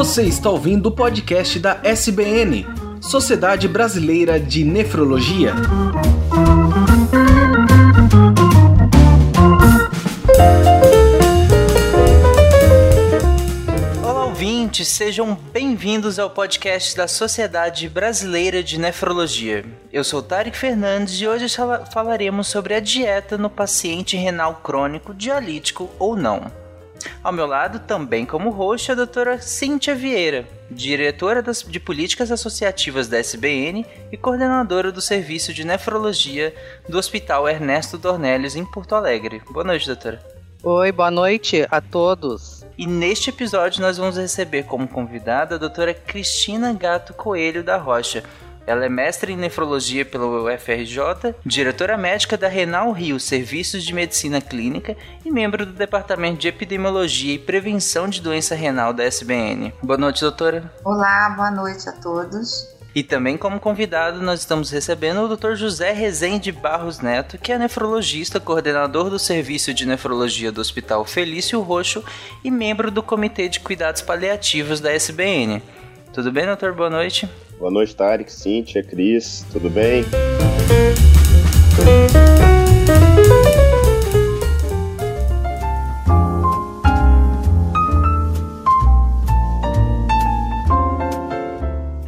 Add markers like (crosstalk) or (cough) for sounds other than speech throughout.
Você está ouvindo o podcast da SBN, Sociedade Brasileira de Nefrologia. Olá, ouvintes, sejam bem-vindos ao podcast da Sociedade Brasileira de Nefrologia. Eu sou Tarek Fernandes e hoje falaremos sobre a dieta no paciente renal crônico dialítico ou não. Ao meu lado, também como host, a doutora Cíntia Vieira, diretora das, de Políticas Associativas da SBN e coordenadora do Serviço de Nefrologia do Hospital Ernesto Dornelles, em Porto Alegre. Boa noite, doutora. Oi, boa noite a todos. E neste episódio nós vamos receber como convidada a doutora Cristina Gato Coelho da Rocha, ela é mestre em nefrologia pelo UFRJ, diretora médica da Renal Rio Serviços de Medicina Clínica e membro do Departamento de Epidemiologia e Prevenção de Doença Renal da SBN. Boa noite, doutora. Olá, boa noite a todos. E também como convidado nós estamos recebendo o Dr. José Rezende Barros Neto, que é nefrologista, coordenador do Serviço de Nefrologia do Hospital Felício Roxo e membro do Comitê de Cuidados Paliativos da SBN. Tudo bem, doutor? Boa noite. Boa noite, Tarek, Cíntia, Cris, tudo bem?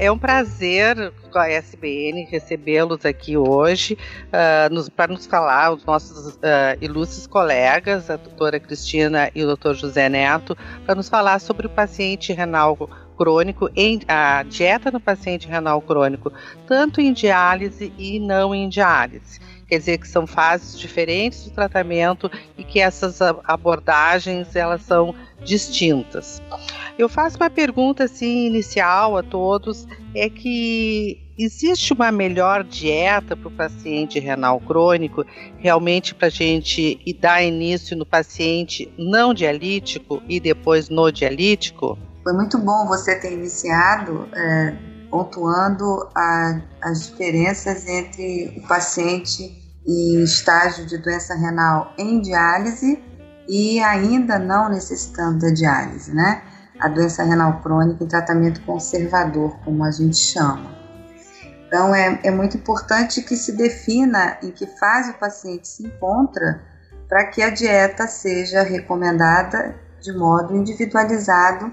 É um prazer com a SBN recebê-los aqui hoje uh, para nos falar, os nossos uh, ilustres colegas, a doutora Cristina e o doutor José Neto, para nos falar sobre o paciente renal crônico, em, a dieta no paciente renal crônico, tanto em diálise e não em diálise. Quer dizer que são fases diferentes do tratamento e que essas abordagens elas são distintas. Eu faço uma pergunta assim inicial a todos, é que existe uma melhor dieta para o paciente renal crônico, realmente para a gente dar início no paciente não dialítico e depois no dialítico? Foi muito bom você ter iniciado é, pontuando a, as diferenças entre o paciente em estágio de doença renal em diálise e ainda não necessitando da diálise, né? A doença renal crônica em tratamento conservador, como a gente chama. Então, é, é muito importante que se defina em que fase o paciente se encontra para que a dieta seja recomendada de modo individualizado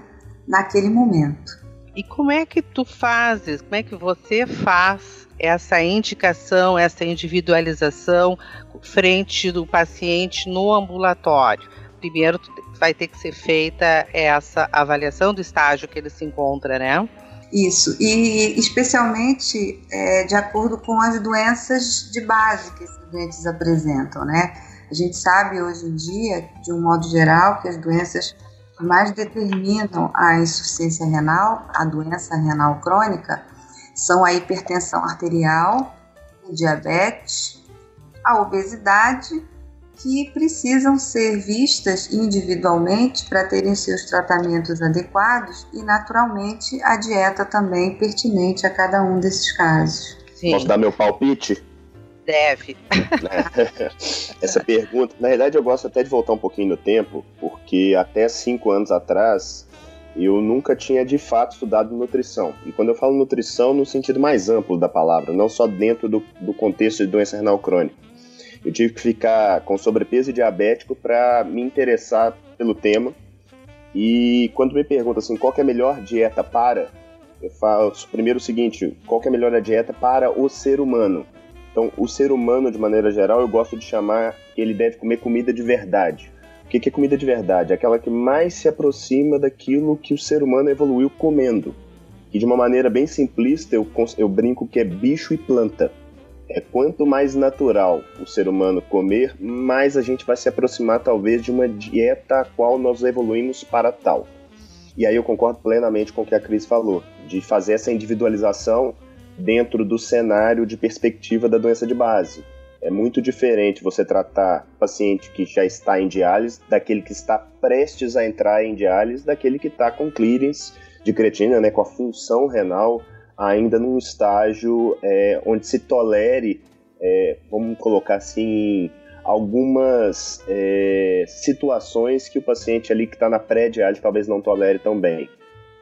naquele momento. E como é que tu fazes, como é que você faz essa indicação, essa individualização frente do paciente no ambulatório? Primeiro vai ter que ser feita essa avaliação do estágio que ele se encontra, né? Isso, e especialmente é, de acordo com as doenças de base que esses doentes apresentam, né? A gente sabe hoje em dia, de um modo geral, que as doenças mais determinam a insuficiência renal, a doença renal crônica, são a hipertensão arterial, o diabetes, a obesidade, que precisam ser vistas individualmente para terem seus tratamentos adequados e, naturalmente, a dieta também pertinente a cada um desses casos. Sim. Posso dar meu palpite? Deve. (laughs) Essa pergunta, na verdade, eu gosto até de voltar um pouquinho no tempo, porque até cinco anos atrás eu nunca tinha de fato estudado nutrição. E quando eu falo nutrição, no sentido mais amplo da palavra, não só dentro do, do contexto de doença renal crônica. Eu tive que ficar com sobrepeso e diabético para me interessar pelo tema. E quando me perguntam assim, qual é a melhor dieta para, eu falo primeiro o seguinte, qual é a melhor dieta para o ser humano? Então, o ser humano, de maneira geral, eu gosto de chamar que ele deve comer comida de verdade. O que é comida de verdade? Aquela que mais se aproxima daquilo que o ser humano evoluiu comendo. E de uma maneira bem simplista, eu, eu brinco que é bicho e planta. É quanto mais natural o ser humano comer, mais a gente vai se aproximar talvez de uma dieta a qual nós evoluímos para tal. E aí eu concordo plenamente com o que a Cris falou, de fazer essa individualização dentro do cenário de perspectiva da doença de base. É muito diferente você tratar paciente que já está em diálise daquele que está prestes a entrar em diálise, daquele que está com clearance de creatina, né, com a função renal ainda num estágio é, onde se tolere, é, vamos colocar assim, algumas é, situações que o paciente ali que está na pré-diálise talvez não tolere tão bem.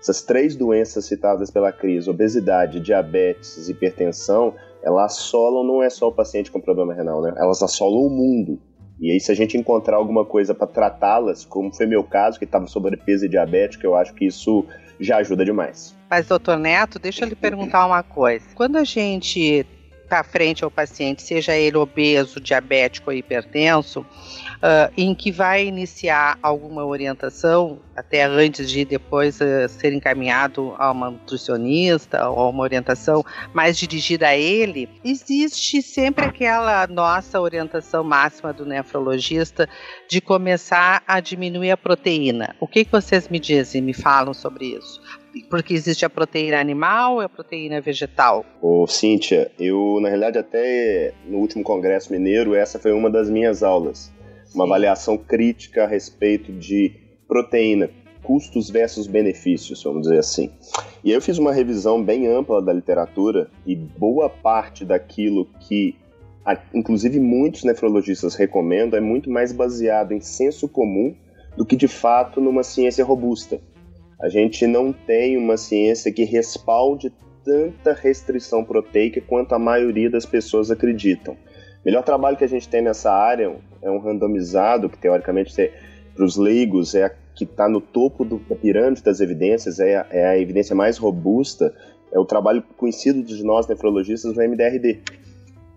Essas três doenças citadas pela crise, obesidade, diabetes e hipertensão, elas assolam não é só o paciente com problema renal, né? Elas assolam o mundo. E aí, se a gente encontrar alguma coisa para tratá-las, como foi meu caso, que estava sobrepeso e diabético, eu acho que isso já ajuda demais. Mas, doutor Neto, deixa eu lhe perguntar uma coisa. Quando a gente está frente ao paciente, seja ele obeso, diabético ou hipertenso, uh, em que vai iniciar alguma orientação, até antes de depois uh, ser encaminhado a uma nutricionista ou uma orientação mais dirigida a ele, existe sempre aquela nossa orientação máxima do nefrologista de começar a diminuir a proteína. O que, que vocês me dizem, me falam sobre isso? Porque existe a proteína animal e a proteína vegetal. Ô, Cíntia, eu, na realidade, até no último Congresso Mineiro, essa foi uma das minhas aulas. Sim. Uma avaliação crítica a respeito de proteína, custos versus benefícios, vamos dizer assim. E aí eu fiz uma revisão bem ampla da literatura e boa parte daquilo que, inclusive, muitos nefrologistas recomendam é muito mais baseado em senso comum do que, de fato, numa ciência robusta. A gente não tem uma ciência que respalde tanta restrição proteica quanto a maioria das pessoas acreditam. O melhor trabalho que a gente tem nessa área é um randomizado, que teoricamente para os leigos é a que está no topo do, da pirâmide das evidências, é a, é a evidência mais robusta, é o trabalho conhecido de nós nefrologistas, o MDRD.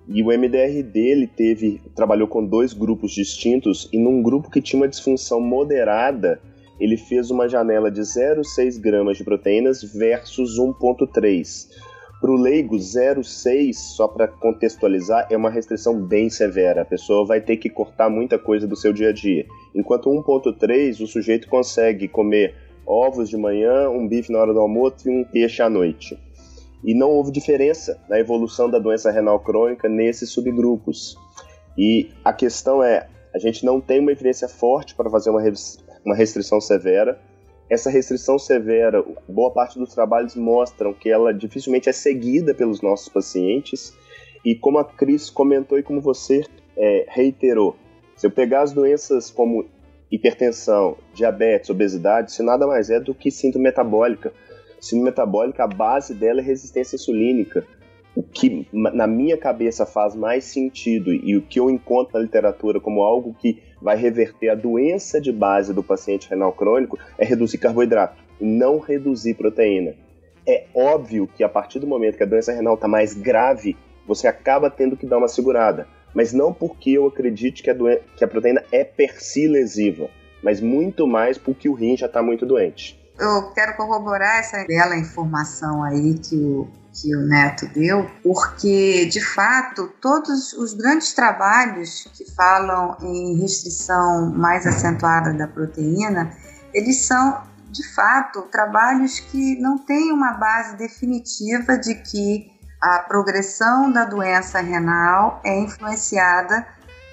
E o MDRD ele teve, trabalhou com dois grupos distintos e num grupo que tinha uma disfunção moderada, ele fez uma janela de 0,6 gramas de proteínas versus 1,3. Para o leigo, 0,6, só para contextualizar, é uma restrição bem severa. A pessoa vai ter que cortar muita coisa do seu dia a dia. Enquanto 1,3, o sujeito consegue comer ovos de manhã, um bife na hora do almoço e um peixe à noite. E não houve diferença na evolução da doença renal crônica nesses subgrupos. E a questão é, a gente não tem uma evidência forte para fazer uma uma restrição severa. Essa restrição severa, boa parte dos trabalhos mostram que ela dificilmente é seguida pelos nossos pacientes. E como a Cris comentou e como você é, reiterou, se eu pegar as doenças como hipertensão, diabetes, obesidade, isso nada mais é do que síndrome metabólica. Síndrome metabólica, a base dela é resistência insulínica. O que na minha cabeça faz mais sentido e o que eu encontro na literatura como algo que vai reverter a doença de base do paciente renal crônico é reduzir carboidrato, não reduzir proteína. É óbvio que a partir do momento que a doença renal está mais grave, você acaba tendo que dar uma segurada. Mas não porque eu acredite que a, que a proteína é per si lesiva, mas muito mais porque o rim já está muito doente. Eu quero corroborar essa bela informação aí que o que o Neto deu, porque de fato todos os grandes trabalhos que falam em restrição mais acentuada da proteína, eles são de fato trabalhos que não têm uma base definitiva de que a progressão da doença renal é influenciada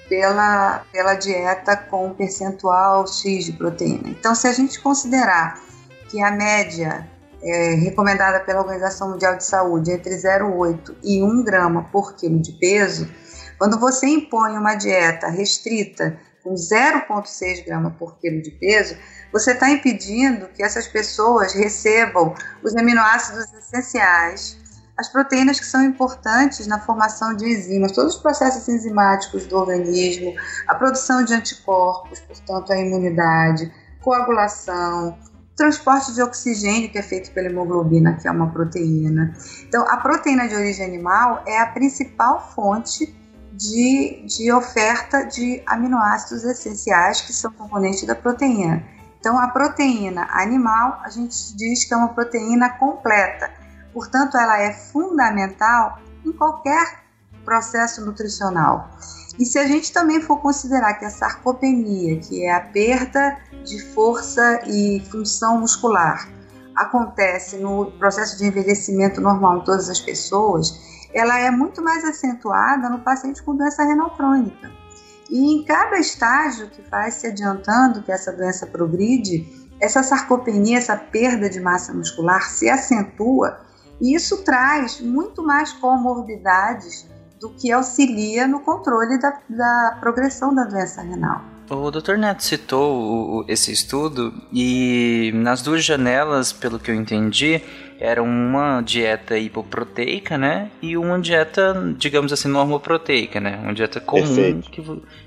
pela, pela dieta com percentual X de proteína. Então, se a gente considerar que a média é, recomendada pela Organização Mundial de Saúde entre 0,8 e 1 grama por quilo de peso, quando você impõe uma dieta restrita com 0,6 grama por quilo de peso, você está impedindo que essas pessoas recebam os aminoácidos essenciais, as proteínas que são importantes na formação de enzimas, todos os processos enzimáticos do organismo, a produção de anticorpos, portanto, a imunidade, coagulação, transporte de oxigênio que é feito pela hemoglobina, que é uma proteína. Então, a proteína de origem animal é a principal fonte de, de oferta de aminoácidos essenciais que são componentes da proteína. Então, a proteína animal, a gente diz que é uma proteína completa, portanto, ela é fundamental em qualquer processo nutricional. E se a gente também for considerar que a sarcopenia, que é a perda de força e função muscular, acontece no processo de envelhecimento normal em todas as pessoas, ela é muito mais acentuada no paciente com doença renal crônica. E em cada estágio que vai se adiantando que essa doença progride, essa sarcopenia, essa perda de massa muscular se acentua e isso traz muito mais comorbidades do que auxilia no controle da, da progressão da doença renal. O Dr. Neto citou o, esse estudo e nas duas janelas, pelo que eu entendi, era uma dieta hipoproteica, né? E uma dieta, digamos assim, normoproteica, né? Uma dieta comum que,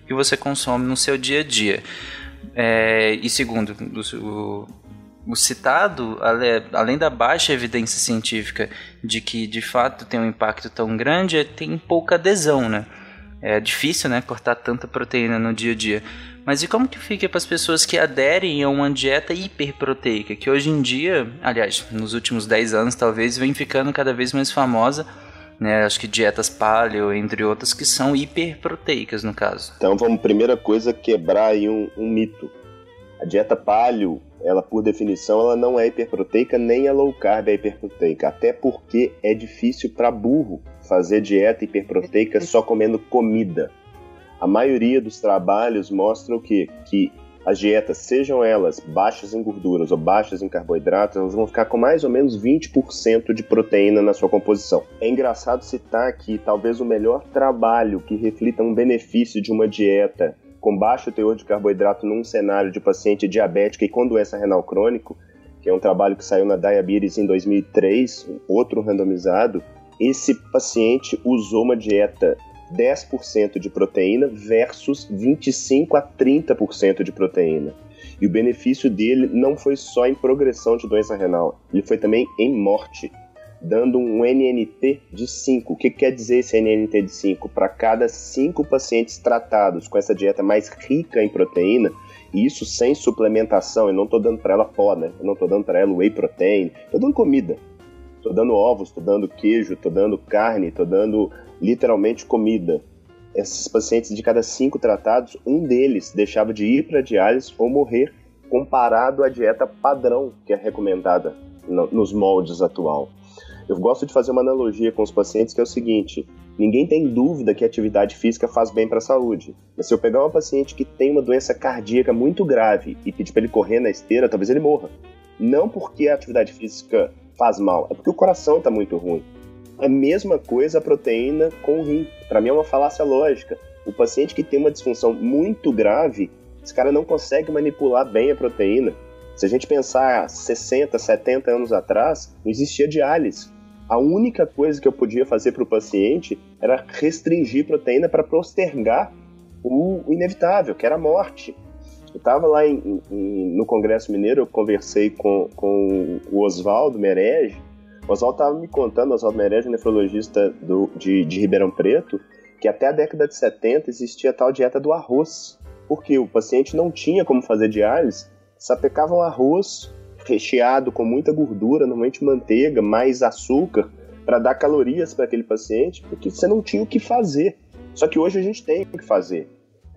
que você consome no seu dia a dia. É, e segundo o, o citado, além da baixa evidência científica de que de fato tem um impacto tão grande, é, tem pouca adesão, né? É difícil, né, cortar tanta proteína no dia a dia. Mas e como que fica para as pessoas que aderem a uma dieta hiperproteica, que hoje em dia, aliás, nos últimos 10 anos talvez, vem ficando cada vez mais famosa, né? Acho que dietas paleo, entre outras, que são hiperproteicas no caso. Então vamos, primeira coisa, quebrar aí um, um mito. A dieta paleo ela por definição ela não é hiperproteica nem a low carb é hiperproteica, até porque é difícil para burro fazer dieta hiperproteica só comendo comida. A maioria dos trabalhos mostram que, que as dietas, sejam elas baixas em gorduras ou baixas em carboidratos, elas vão ficar com mais ou menos 20% de proteína na sua composição. É engraçado citar que talvez o melhor trabalho que reflita um benefício de uma dieta com baixo teor de carboidrato num cenário de paciente diabético e com doença renal crônico, que é um trabalho que saiu na Diabetes em 2003, outro randomizado, esse paciente usou uma dieta 10% de proteína versus 25 a 30% de proteína. E o benefício dele não foi só em progressão de doença renal, ele foi também em morte dando um NNT de 5. O que quer dizer esse NNT de 5? Para cada 5 pacientes tratados com essa dieta mais rica em proteína, e isso sem suplementação, eu não estou dando para ela pó, né? Eu não estou dando para ela whey protein, estou dando comida. Estou dando ovos, estou dando queijo, estou dando carne, estou dando literalmente comida. Esses pacientes, de cada cinco tratados, um deles deixava de ir para diálise ou morrer, comparado à dieta padrão que é recomendada no, nos moldes atual. Eu gosto de fazer uma analogia com os pacientes que é o seguinte: ninguém tem dúvida que atividade física faz bem para a saúde. Mas se eu pegar uma paciente que tem uma doença cardíaca muito grave e pedir para ele correr na esteira, talvez ele morra. Não porque a atividade física faz mal, é porque o coração está muito ruim. A mesma coisa a proteína com o rim. Para mim é uma falácia lógica. O paciente que tem uma disfunção muito grave, esse cara não consegue manipular bem a proteína. Se a gente pensar 60, 70 anos atrás, não existia diálise a única coisa que eu podia fazer para o paciente era restringir proteína para postergar o inevitável, que era a morte. Eu estava lá em, em, no Congresso Mineiro, eu conversei com, com o Oswaldo Merege. O Oswaldo estava me contando, Oswaldo Merege, nefrologista do, de, de Ribeirão Preto, que até a década de 70 existia a tal dieta do arroz. Porque o paciente não tinha como fazer diálise, sapecava o arroz recheado com muita gordura, normalmente manteiga, mais açúcar, para dar calorias para aquele paciente, porque você não tinha o que fazer. Só que hoje a gente tem o que fazer.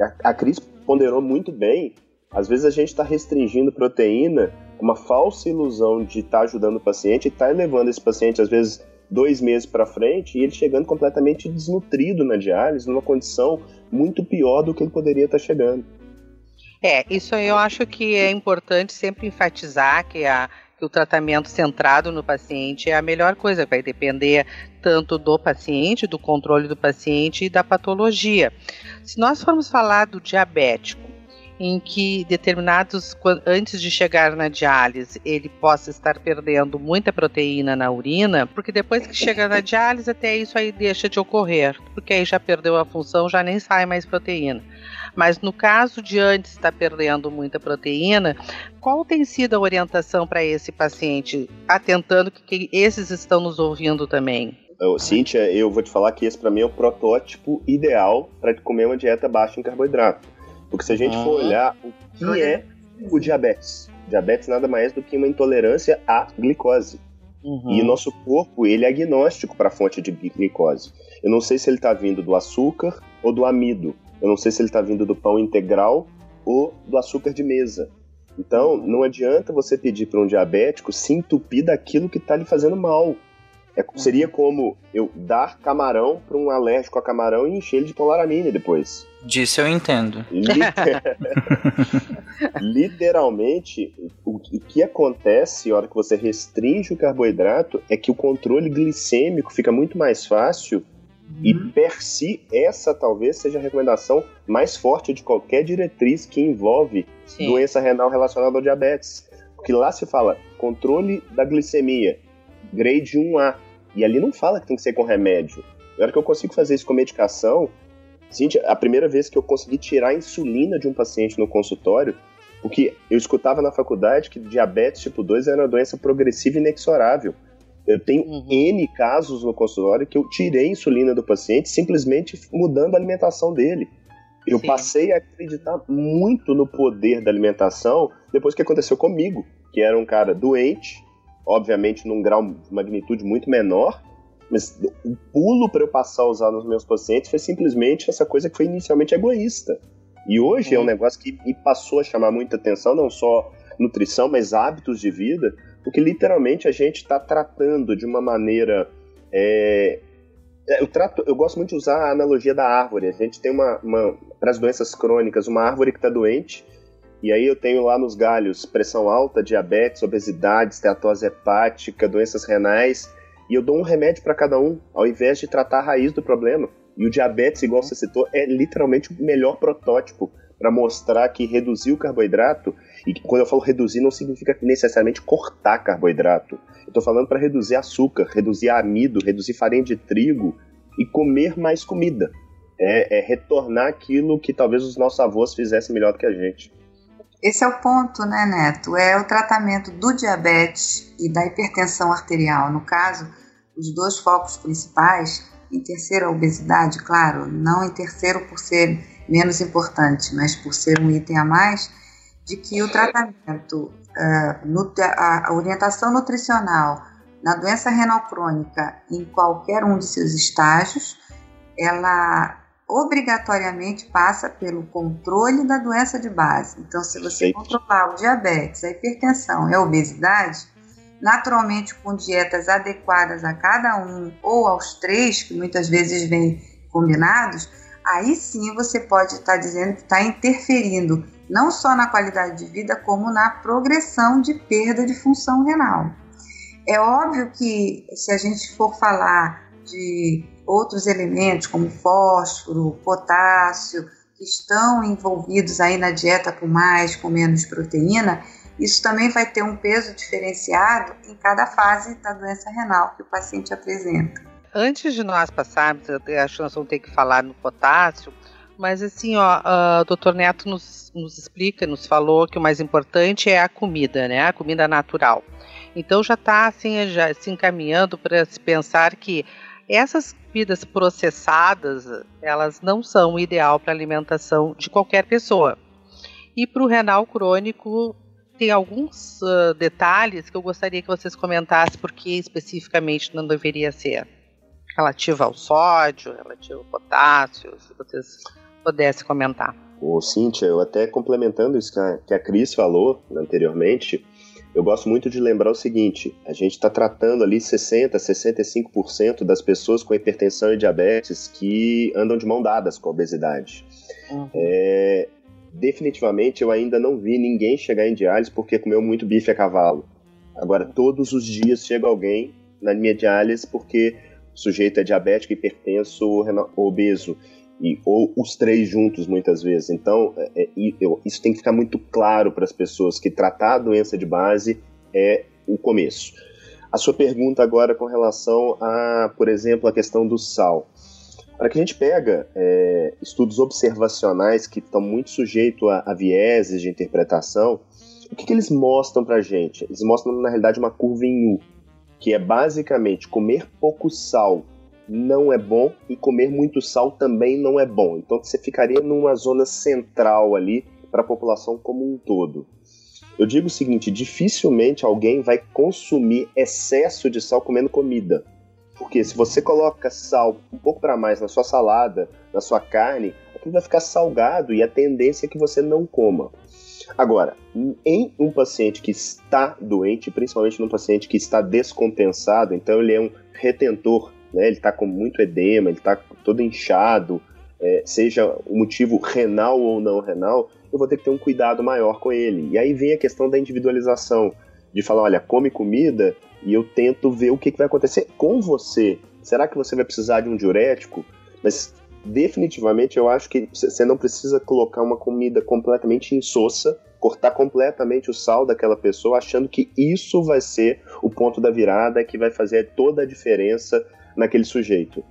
A, a Cris ponderou muito bem. Às vezes a gente está restringindo proteína, uma falsa ilusão de estar tá ajudando o paciente e está elevando esse paciente, às vezes, dois meses para frente e ele chegando completamente desnutrido na diálise, numa condição muito pior do que ele poderia estar tá chegando. É, isso eu acho que é importante sempre enfatizar que, a, que o tratamento centrado no paciente é a melhor coisa, vai depender tanto do paciente, do controle do paciente e da patologia. Se nós formos falar do diabético, em que determinados, antes de chegar na diálise, ele possa estar perdendo muita proteína na urina, porque depois que chega na diálise, até isso aí deixa de ocorrer, porque aí já perdeu a função, já nem sai mais proteína. Mas no caso de antes estar perdendo muita proteína, qual tem sido a orientação para esse paciente, atentando que, que esses estão nos ouvindo também? Cíntia, eu vou te falar que esse para mim é o protótipo ideal para comer uma dieta baixa em carboidrato. Porque se a gente for olhar o que é o diabetes, diabetes nada mais do que uma intolerância à glicose. Uhum. E nosso corpo, ele é agnóstico para a fonte de glicose. Eu não sei se ele está vindo do açúcar ou do amido. Eu não sei se ele está vindo do pão integral ou do açúcar de mesa. Então, não adianta você pedir para um diabético se entupir daquilo que está lhe fazendo mal. É, seria como eu dar camarão para um alérgico a camarão e encher ele de polaramine depois. Disso eu entendo. (laughs) Literalmente, o, o que acontece na hora que você restringe o carboidrato é que o controle glicêmico fica muito mais fácil E per si, essa talvez seja a recomendação mais forte de qualquer diretriz que envolve Sim. doença renal relacionada ao diabetes. Porque lá se fala controle da glicemia, grade 1A. E ali não fala que tem que ser com remédio. Na hora que eu consigo fazer isso com medicação, Gente, a primeira vez que eu consegui tirar a insulina de um paciente no consultório, porque eu escutava na faculdade que diabetes tipo 2 era uma doença progressiva e inexorável. Eu tenho uhum. N casos no consultório que eu tirei insulina do paciente simplesmente mudando a alimentação dele. Eu Sim. passei a acreditar muito no poder da alimentação depois que aconteceu comigo, que era um cara doente, obviamente num grau de magnitude muito menor, mas o pulo para eu passar a usar nos meus pacientes foi simplesmente essa coisa que foi inicialmente egoísta. E hoje uhum. é um uhum. negócio que me passou a chamar muita atenção, não só nutrição, mas hábitos de vida, porque literalmente a gente está tratando de uma maneira. É, é, eu, trato, eu gosto muito de usar a analogia da árvore. A gente tem uma, uma para as doenças crônicas, uma árvore que está doente, e aí eu tenho lá nos galhos pressão alta, diabetes, obesidade, esteatose hepática, doenças renais, e eu dou um remédio para cada um, ao invés de tratar a raiz do problema. E o diabetes, igual você citou, é literalmente o melhor protótipo para mostrar que reduzir o carboidrato, e quando eu falo reduzir, não significa necessariamente cortar carboidrato. Eu estou falando para reduzir açúcar, reduzir amido, reduzir farinha de trigo e comer mais comida. É, é retornar aquilo que talvez os nossos avós fizessem melhor do que a gente. Esse é o ponto, né, Neto? É o tratamento do diabetes e da hipertensão arterial. No caso, os dois focos principais, em terceiro a obesidade, claro, não em terceiro por ser menos importante, mas por ser um item a mais, de que o tratamento, uh, a orientação nutricional na doença renal crônica em qualquer um de seus estágios, ela obrigatoriamente passa pelo controle da doença de base. Então, se você Perfeito. controlar o diabetes, a hipertensão e a obesidade, naturalmente com dietas adequadas a cada um ou aos três, que muitas vezes vêm combinados, aí sim você pode estar dizendo que está interferindo não só na qualidade de vida, como na progressão de perda de função renal. É óbvio que se a gente for falar de outros elementos como fósforo, potássio, que estão envolvidos aí na dieta com mais, com menos proteína, isso também vai ter um peso diferenciado em cada fase da doença renal que o paciente apresenta. Antes de nós passarmos, acho que nós vamos ter que falar no potássio, mas assim, ó, o doutor Neto nos, nos explica, nos falou que o mais importante é a comida, né? A comida natural. Então já está assim, já se encaminhando para se pensar que essas bebidas processadas, elas não são o ideal para alimentação de qualquer pessoa. E para o renal crônico, tem alguns uh, detalhes que eu gostaria que vocês comentassem porque especificamente não deveria ser relativo ao sódio, relativo ao potássio, se vocês pudessem comentar. Ô, Cíntia, eu até complementando isso que a, que a Cris falou anteriormente, eu gosto muito de lembrar o seguinte: a gente está tratando ali 60, 65% das pessoas com hipertensão e diabetes que andam de mão dadas com a obesidade. Uhum. É, definitivamente eu ainda não vi ninguém chegar em diálise porque comeu muito bife a cavalo. Agora, todos os dias chega alguém na minha diálise porque o sujeito é diabético, hipertenso ou obeso e, ou os três juntos muitas vezes. Então, é, é, eu, isso tem que ficar muito claro para as pessoas que tratar a doença de base é o começo. A sua pergunta agora com relação a, por exemplo, a questão do sal. Para que a gente pega é, estudos observacionais que estão muito sujeitos a, a vieses de interpretação, o que, que eles mostram para gente? Eles mostram, na realidade, uma curva em U, que é basicamente comer pouco sal não é bom e comer muito sal também não é bom. Então você ficaria numa zona central ali para a população como um todo. Eu digo o seguinte: dificilmente alguém vai consumir excesso de sal comendo comida. Porque se você coloca sal um pouco para mais na sua salada, na sua carne, aquilo vai ficar salgado e a tendência é que você não coma. Agora, em um paciente que está doente, principalmente num paciente que está descompensado, então ele é um retentor né? Ele está com muito edema, ele está todo inchado, é, seja o motivo renal ou não renal, eu vou ter que ter um cuidado maior com ele. E aí vem a questão da individualização, de falar, olha, come comida e eu tento ver o que, que vai acontecer com você Será que você vai precisar de um diurético? Mas definitivamente eu acho que você não precisa colocar uma comida completamente insossa, cortar completamente o sal daquela pessoa, achando que isso vai ser o ponto da virada que vai fazer toda a diferença naquele sujeito.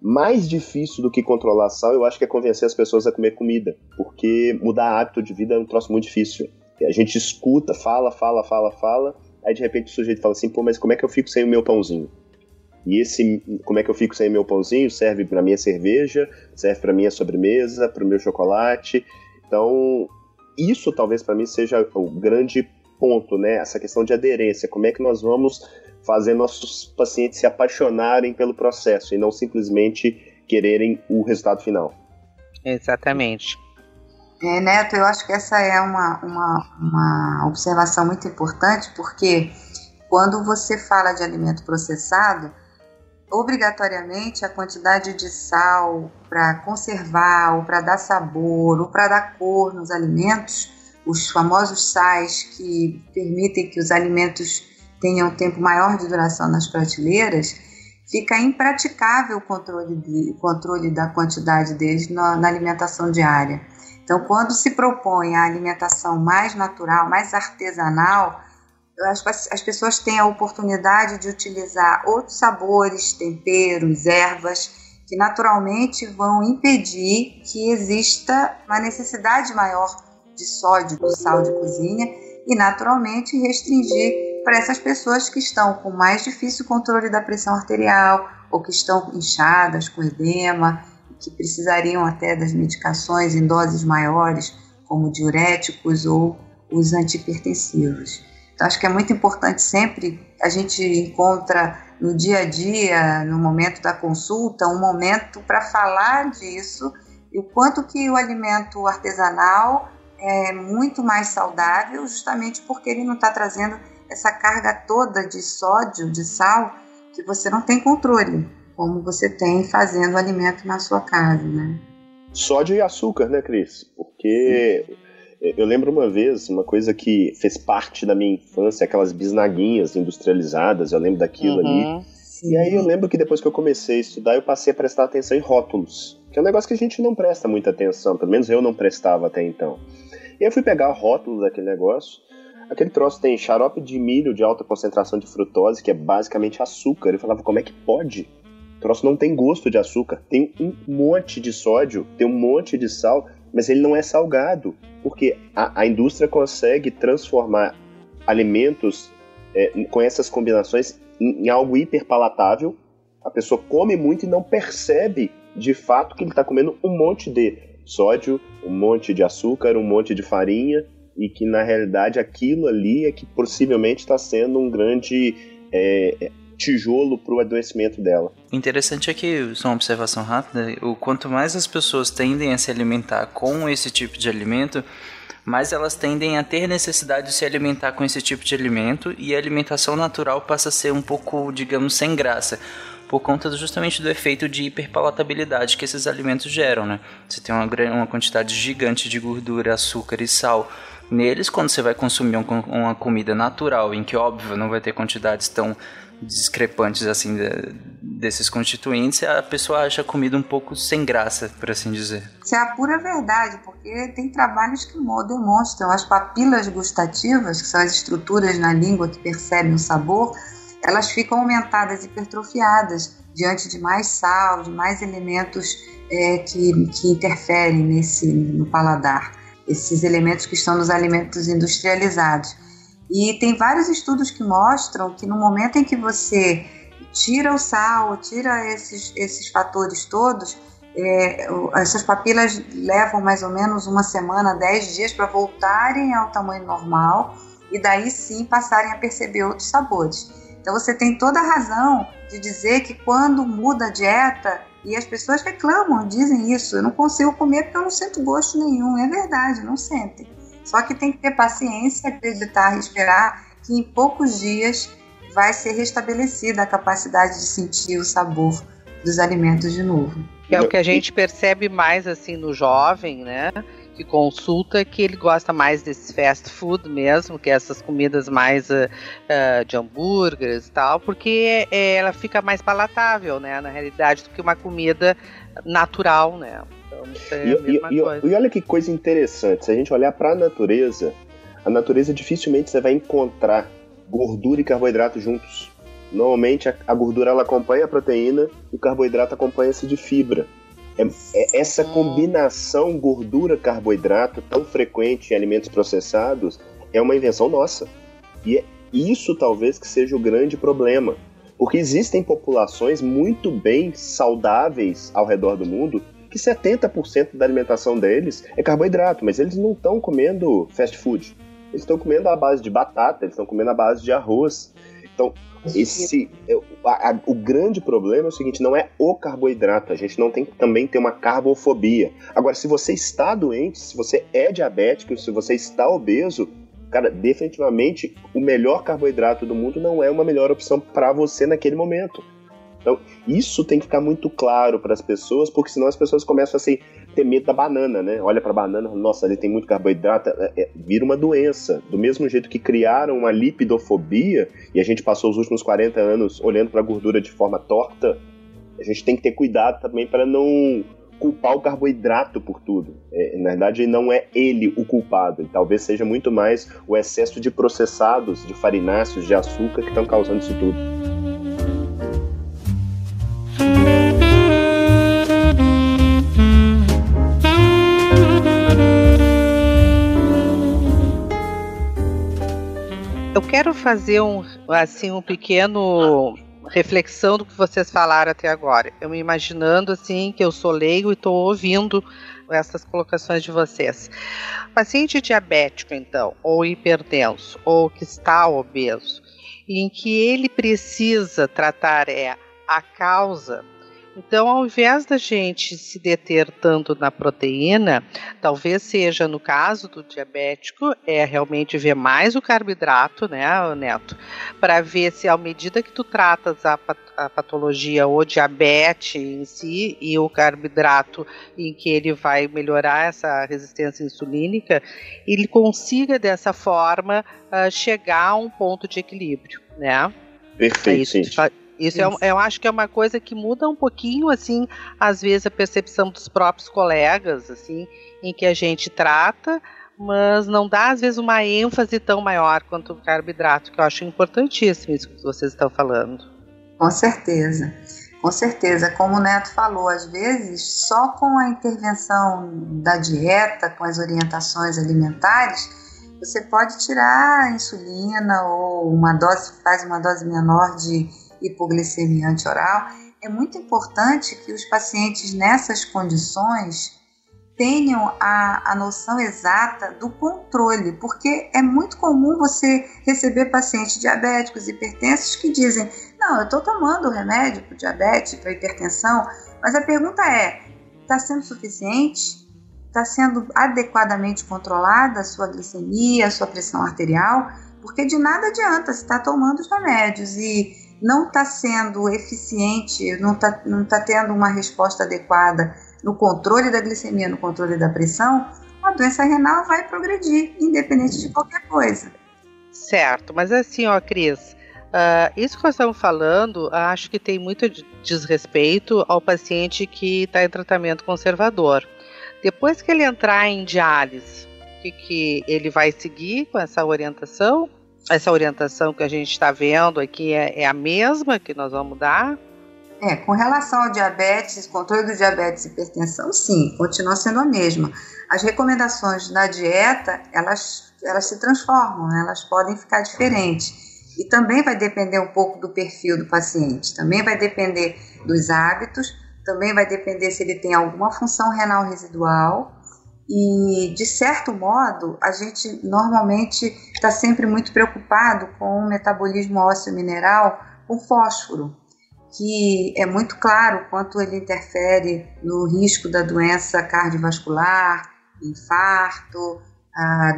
Mais difícil do que controlar sal, eu acho que é convencer as pessoas a comer comida, porque mudar hábito de vida é um troço muito difícil. A gente escuta, fala, fala, fala, fala, aí de repente o sujeito fala assim, pô, mas como é que eu fico sem o meu pãozinho? E esse, como é que eu fico sem meu pãozinho? Serve para minha cerveja, serve para minha sobremesa, para o meu chocolate. Então, isso talvez para mim seja o grande ponto, né? Essa questão de aderência. Como é que nós vamos fazer nossos pacientes se apaixonarem pelo processo e não simplesmente quererem o resultado final? Exatamente. É, Neto, eu acho que essa é uma, uma, uma observação muito importante, porque quando você fala de alimento processado, obrigatoriamente a quantidade de sal para conservar, ou para dar sabor, ou para dar cor nos alimentos, os famosos sais que permitem que os alimentos tenham um tempo maior de duração nas prateleiras, fica impraticável o controle, de, controle da quantidade deles na, na alimentação diária. Então, quando se propõe a alimentação mais natural, mais artesanal, as, as pessoas têm a oportunidade de utilizar outros sabores, temperos, ervas, que naturalmente vão impedir que exista uma necessidade maior de sódio, do sal de cozinha, e naturalmente restringir para essas pessoas que estão com mais difícil controle da pressão arterial ou que estão inchadas, com edema, que precisariam até das medicações em doses maiores, como diuréticos ou os antihipertensivos. Então, acho que é muito importante sempre a gente encontra no dia a dia, no momento da consulta, um momento para falar disso e o quanto que o alimento artesanal é muito mais saudável, justamente porque ele não está trazendo essa carga toda de sódio, de sal, que você não tem controle, como você tem fazendo o alimento na sua casa, né? Sódio e açúcar, né, Cris? Porque Sim eu lembro uma vez, uma coisa que fez parte da minha infância, aquelas bisnaguinhas industrializadas, eu lembro daquilo uhum. ali. E aí eu lembro que depois que eu comecei a estudar, eu passei a prestar atenção em rótulos, que é um negócio que a gente não presta muita atenção, pelo menos eu não prestava até então. E eu fui pegar o rótulo daquele negócio, aquele troço tem xarope de milho de alta concentração de frutose, que é basicamente açúcar. Eu falava, como é que pode? O troço não tem gosto de açúcar, tem um monte de sódio, tem um monte de sal, mas ele não é salgado, porque a, a indústria consegue transformar alimentos é, com essas combinações em, em algo hiperpalatável. A pessoa come muito e não percebe de fato que ele está comendo um monte de sódio, um monte de açúcar, um monte de farinha e que na realidade aquilo ali é que possivelmente está sendo um grande é, tijolo para o adoecimento dela. Interessante é que, só uma observação rápida, o quanto mais as pessoas tendem a se alimentar com esse tipo de alimento, mais elas tendem a ter necessidade de se alimentar com esse tipo de alimento e a alimentação natural passa a ser um pouco, digamos, sem graça por conta justamente do efeito de hiperpalatabilidade que esses alimentos geram, né? Você tem uma, uma quantidade gigante de gordura, açúcar e sal neles, quando você vai consumir um, uma comida natural, em que, óbvio, não vai ter quantidades tão discrepantes assim de, desses constituintes, a pessoa acha a comida um pouco sem graça, por assim dizer. Isso é a pura verdade, porque tem trabalhos que demonstram as papilas gustativas, que são as estruturas na língua que percebem o sabor, elas ficam aumentadas, hipertrofiadas diante de mais sal, de mais elementos é, que, que interferem nesse no paladar, esses elementos que estão nos alimentos industrializados. E tem vários estudos que mostram que no momento em que você tira o sal, tira esses, esses fatores todos, é, essas papilas levam mais ou menos uma semana, dez dias para voltarem ao tamanho normal e daí sim passarem a perceber outros sabores. Então você tem toda a razão de dizer que quando muda a dieta, e as pessoas reclamam, dizem isso, eu não consigo comer porque eu não sinto gosto nenhum. É verdade, não sentem. Só que tem que ter paciência, acreditar e esperar que em poucos dias vai ser restabelecida a capacidade de sentir o sabor dos alimentos de novo. Que é o que a gente percebe mais assim no jovem, né? Que consulta que ele gosta mais desse fast food mesmo, que é essas comidas mais uh, uh, de hambúrgueres e tal, porque é, ela fica mais palatável, né, na realidade, do que uma comida natural, né. Então, isso é e, a mesma e, coisa. E, e olha que coisa interessante, se a gente olhar para a natureza, a natureza dificilmente você vai encontrar gordura e carboidrato juntos. Normalmente a, a gordura ela acompanha a proteína e o carboidrato acompanha-se de fibra. É, é, essa combinação gordura-carboidrato tão frequente em alimentos processados é uma invenção nossa. E é isso talvez que seja o grande problema. Porque existem populações muito bem saudáveis ao redor do mundo que 70% da alimentação deles é carboidrato, mas eles não estão comendo fast food. Eles estão comendo à base de batata, eles estão comendo à base de arroz. Então, esse é, a, a, o grande problema é o seguinte, não é o carboidrato, a gente não tem que também ter uma carbofobia. Agora, se você está doente, se você é diabético, se você está obeso, cara, definitivamente o melhor carboidrato do mundo não é uma melhor opção para você naquele momento. Então, isso tem que ficar muito claro para as pessoas, porque senão as pessoas começam a ter medo da banana, né? Olha para a banana, nossa, ali tem muito carboidrato, é, é, vira uma doença. Do mesmo jeito que criaram uma lipidofobia, e a gente passou os últimos 40 anos olhando para a gordura de forma torta, a gente tem que ter cuidado também para não culpar o carboidrato por tudo. É, na verdade, não é ele o culpado, talvez seja muito mais o excesso de processados, de farináceos, de açúcar que estão causando isso tudo. Eu quero fazer um assim um pequeno reflexão do que vocês falaram até agora. Eu me imaginando assim que eu sou leigo e estou ouvindo essas colocações de vocês. Paciente diabético, então, ou hipertenso, ou que está obeso, em que ele precisa tratar é a causa então, ao invés da gente se deter tanto na proteína, talvez seja no caso do diabético, é realmente ver mais o carboidrato, né, Neto? Para ver se, à medida que tu tratas a, a patologia ou diabetes em si e o carboidrato em que ele vai melhorar essa resistência insulínica, ele consiga dessa forma uh, chegar a um ponto de equilíbrio, né? Perfeito. É isso, isso. É, eu acho que é uma coisa que muda um pouquinho, assim, às vezes a percepção dos próprios colegas, assim, em que a gente trata, mas não dá, às vezes, uma ênfase tão maior quanto o carboidrato, que eu acho importantíssimo isso que vocês estão falando. Com certeza. Com certeza, como o Neto falou, às vezes só com a intervenção da dieta, com as orientações alimentares, você pode tirar a insulina ou uma dose, faz uma dose menor de hipoglicemia antioral, é muito importante que os pacientes nessas condições tenham a, a noção exata do controle, porque é muito comum você receber pacientes diabéticos, hipertensos que dizem: Não, eu estou tomando remédio para diabetes, para hipertensão, mas a pergunta é: está sendo suficiente? Está sendo adequadamente controlada a sua glicemia, a sua pressão arterial? Porque de nada adianta você estar tá tomando os remédios e não está sendo eficiente, não está não tá tendo uma resposta adequada no controle da glicemia, no controle da pressão, a doença renal vai progredir, independente de qualquer coisa. Certo, mas assim, ó, Cris, uh, isso que nós estamos falando, acho que tem muito desrespeito ao paciente que está em tratamento conservador. Depois que ele entrar em diálise, o que, que ele vai seguir com essa orientação? Essa orientação que a gente está vendo aqui é, é, a mesma que nós vamos dar? É, com relação ao diabetes, controle do diabetes e hipertensão, sim, continua sendo a mesma. As recomendações da dieta, elas, elas se transformam, né? elas podem ficar diferentes. E também vai depender um pouco do perfil do paciente, também vai depender dos hábitos, também vai depender se ele tem alguma função renal residual, e, de certo modo, a gente normalmente está sempre muito preocupado com o metabolismo ósseo mineral com fósforo, que é muito claro quanto ele interfere no risco da doença cardiovascular, infarto,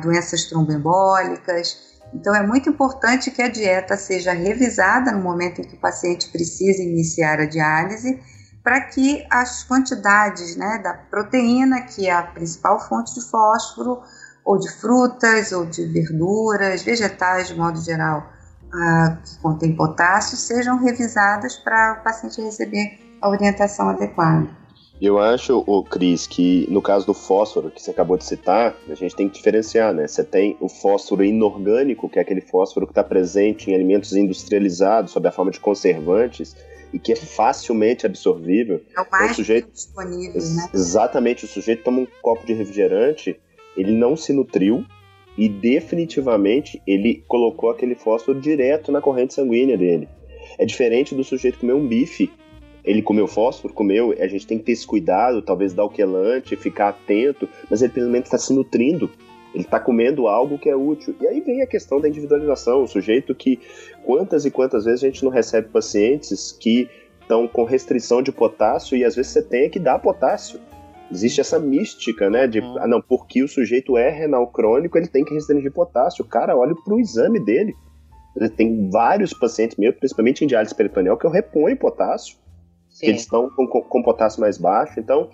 doenças tromboembólicas. Então, é muito importante que a dieta seja revisada no momento em que o paciente precisa iniciar a diálise para que as quantidades né, da proteína, que é a principal fonte de fósforo, ou de frutas, ou de verduras, vegetais de modo geral, ah, que contém potássio, sejam revisadas para o paciente receber a orientação adequada. Eu acho, o Cris, que no caso do fósforo que você acabou de citar, a gente tem que diferenciar, né? Você tem o fósforo inorgânico, que é aquele fósforo que está presente em alimentos industrializados sob a forma de conservantes e que é facilmente absorvível. É o mais o sujeito, disponível, né? Exatamente, o sujeito toma um copo de refrigerante, ele não se nutriu e definitivamente ele colocou aquele fósforo direto na corrente sanguínea dele. É diferente do sujeito comer um bife ele comeu fósforo, comeu, a gente tem que ter esse cuidado, talvez dar o quelante, ficar atento, mas ele pelo menos está se nutrindo. Ele está comendo algo que é útil. E aí vem a questão da individualização. O sujeito que, quantas e quantas vezes a gente não recebe pacientes que estão com restrição de potássio e às vezes você tem que dar potássio. Existe essa mística, né? De, uhum. ah, não, porque o sujeito é renal crônico, ele tem que restringir potássio. Cara, olha para o exame dele. Tem vários pacientes meus, principalmente em diálise peritoneal, que eu reponho potássio Sim. eles estão com, com potássio mais baixo. Então,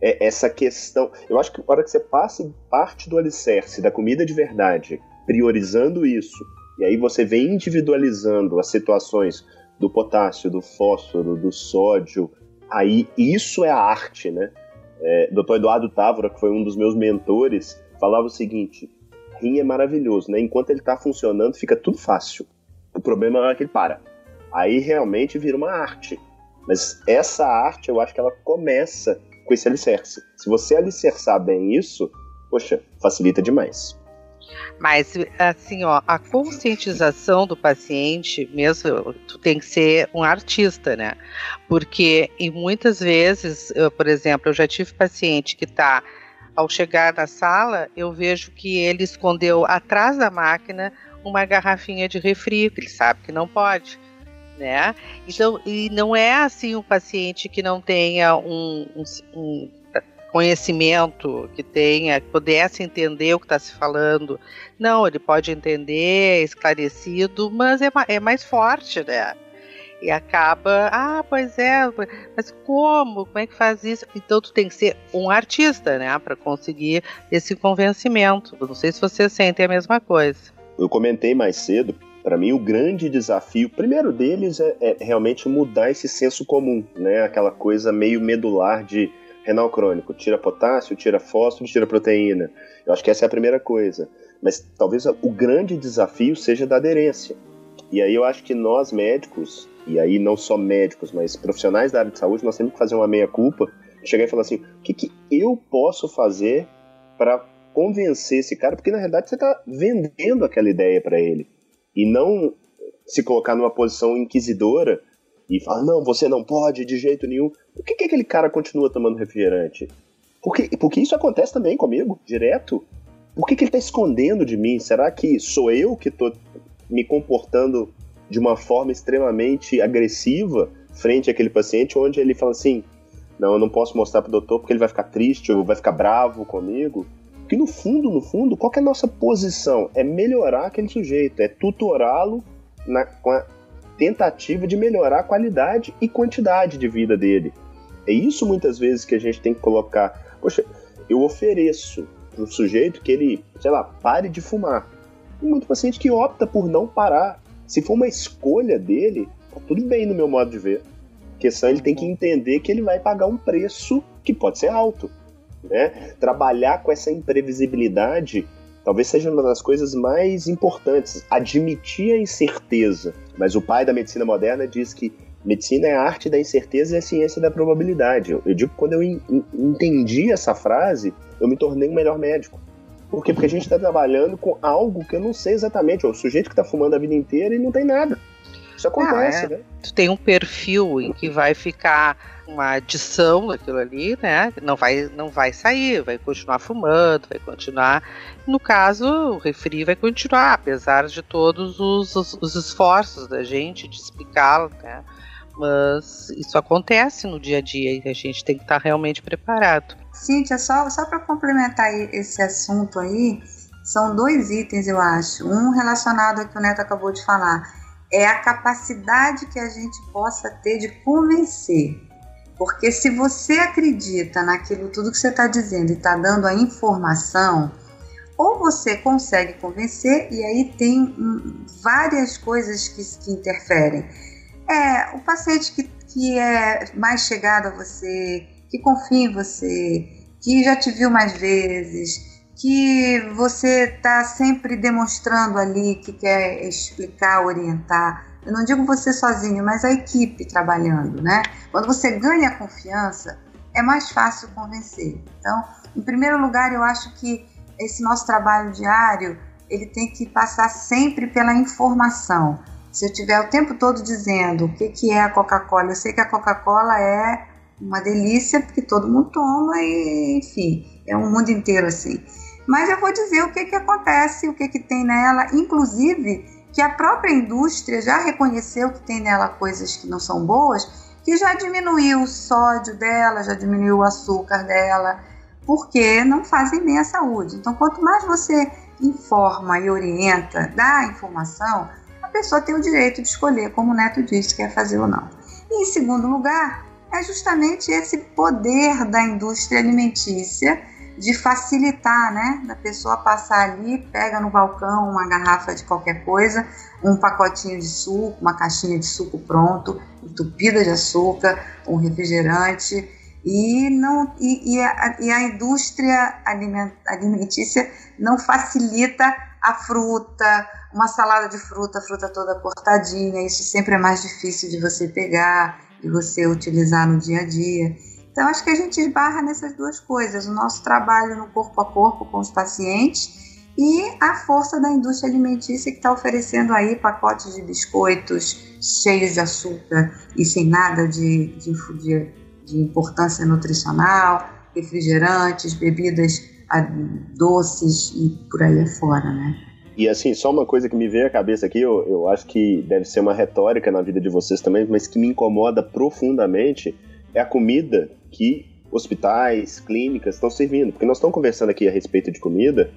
é, essa questão. Eu acho que a hora que você passe parte do alicerce da comida de verdade, priorizando isso, e aí você vem individualizando as situações do potássio, do fósforo, do sódio, aí isso é a arte, né? É, Dr. Eduardo Távora, que foi um dos meus mentores, falava o seguinte: rim é maravilhoso, né? Enquanto ele está funcionando, fica tudo fácil. O problema é que ele para. Aí realmente vira uma arte. Mas essa arte, eu acho que ela começa com esse alicerce. Se você alicerçar bem isso, poxa, facilita demais. Mas, assim, ó, a conscientização do paciente, mesmo, tu tem que ser um artista, né? Porque, e muitas vezes, eu, por exemplo, eu já tive paciente que está, ao chegar na sala, eu vejo que ele escondeu atrás da máquina uma garrafinha de refri, que ele sabe que não pode né? Então, e não é assim um paciente que não tenha um, um, um conhecimento, que tenha, que pudesse entender o que está se falando. Não, ele pode entender, é esclarecido, mas é, é mais forte, né? E acaba, ah, pois é, mas como? Como é que faz isso? Então tu tem que ser um artista, né, para conseguir esse convencimento. Não sei se vocês sentem a mesma coisa. Eu comentei mais cedo para mim, o grande desafio, primeiro deles, é, é, realmente mudar esse senso comum, né? Aquela coisa meio medular de renal crônico. Tira potássio, tira fósforo, tira proteína. Eu acho que essa é a primeira coisa. Mas talvez o grande desafio seja da aderência. E aí eu acho que nós médicos, e aí não só médicos, mas profissionais da área de saúde, nós temos que fazer uma meia-culpa, chegar e falar assim, o que, que eu posso fazer para convencer esse cara? Porque na verdade você está vendendo aquela ideia para ele e não se colocar numa posição inquisidora e falar, não, você não pode de jeito nenhum. Por que, que aquele cara continua tomando refrigerante? Porque, porque isso acontece também comigo, direto. Por que, que ele está escondendo de mim? Será que sou eu que estou me comportando de uma forma extremamente agressiva frente àquele paciente, onde ele fala assim: não, eu não posso mostrar para o doutor porque ele vai ficar triste ou vai ficar bravo comigo? que no fundo, no fundo, qual é a nossa posição? É melhorar aquele sujeito, é tutorá-lo com a tentativa de melhorar a qualidade e quantidade de vida dele. É isso muitas vezes que a gente tem que colocar. Poxa, eu ofereço para o sujeito que ele, sei lá, pare de fumar. Tem muito paciente que opta por não parar. Se for uma escolha dele, tá tudo bem no meu modo de ver. A questão ele tem que entender que ele vai pagar um preço que pode ser alto. Né? Trabalhar com essa imprevisibilidade talvez seja uma das coisas mais importantes. Admitir a incerteza. Mas o pai da medicina moderna diz que medicina é a arte da incerteza e a ciência da probabilidade. Eu, digo que quando eu entendi essa frase, eu me tornei um melhor médico. Por quê? Porque a gente está trabalhando com algo que eu não sei exatamente. O sujeito que está fumando a vida inteira e não tem nada. Isso acontece, ah, é. né? Tu tem um perfil em que vai ficar uma adição daquilo ali, né? Não vai, não vai sair, vai continuar fumando, vai continuar. No caso, o refri vai continuar, apesar de todos os, os, os esforços da gente de explicá-lo, né? Mas isso acontece no dia a dia e a gente tem que estar realmente preparado. Cíntia, só, só para complementar esse assunto aí, são dois itens, eu acho. Um relacionado ao que o Neto acabou de falar. É a capacidade que a gente possa ter de convencer Porque se você acredita naquilo tudo que você está dizendo e está dando a informação, ou você consegue convencer, e aí tem hum, várias coisas que, que interferem. É, o paciente que, que é mais chegado a você, que confia em você, que já te viu mais vezes, que você está sempre demonstrando ali que quer explicar, orientar. Eu não digo você sozinho, mas a equipe trabalhando, né? Quando você ganha confiança, é mais fácil convencer. Então, em primeiro lugar, eu acho que esse nosso trabalho diário, ele tem que passar sempre pela informação. Se eu tiver o tempo todo dizendo o que, que é a Coca-Cola, eu sei que a Coca-Cola é uma delícia porque todo mundo toma e, enfim, é um mundo inteiro assim mas eu vou dizer o que, que acontece, o que, que tem nela, inclusive que a própria indústria já reconheceu que tem nela coisas que não são boas, que já diminuiu o sódio dela, já diminuiu o açúcar dela, porque não fazem bem à saúde. Então, quanto mais você informa e orienta, dá informação, a pessoa tem o direito de escolher, como o Neto disse, quer fazer ou não. E, em segundo lugar, é justamente esse poder da indústria alimentícia de facilitar, né? Da pessoa passar ali, pega no balcão uma garrafa de qualquer coisa, um pacotinho de suco, uma caixinha de suco pronto, entupida de açúcar, um refrigerante e não e, e, a, e a, indústria alimentícia não facilita a fruta, uma salada de fruta, fruta toda cortadinha, isso sempre é mais difícil de você pegar e você utilizar no dia a dia. Então, acho que a gente esbarra nessas duas coisas: o nosso trabalho no corpo a corpo com os pacientes e a força da indústria alimentícia que está oferecendo aí pacotes de biscoitos cheios de açúcar e sem nada de, de, de, de importância nutricional, refrigerantes, bebidas doces e por aí afora, né? E assim, só uma coisa que me veio à cabeça aqui, eu, eu acho que deve ser uma retórica na vida de vocês também, mas que me incomoda profundamente, é a comida que hospitais, clínicas estão servindo. Porque nós estamos conversando aqui a respeito de comida,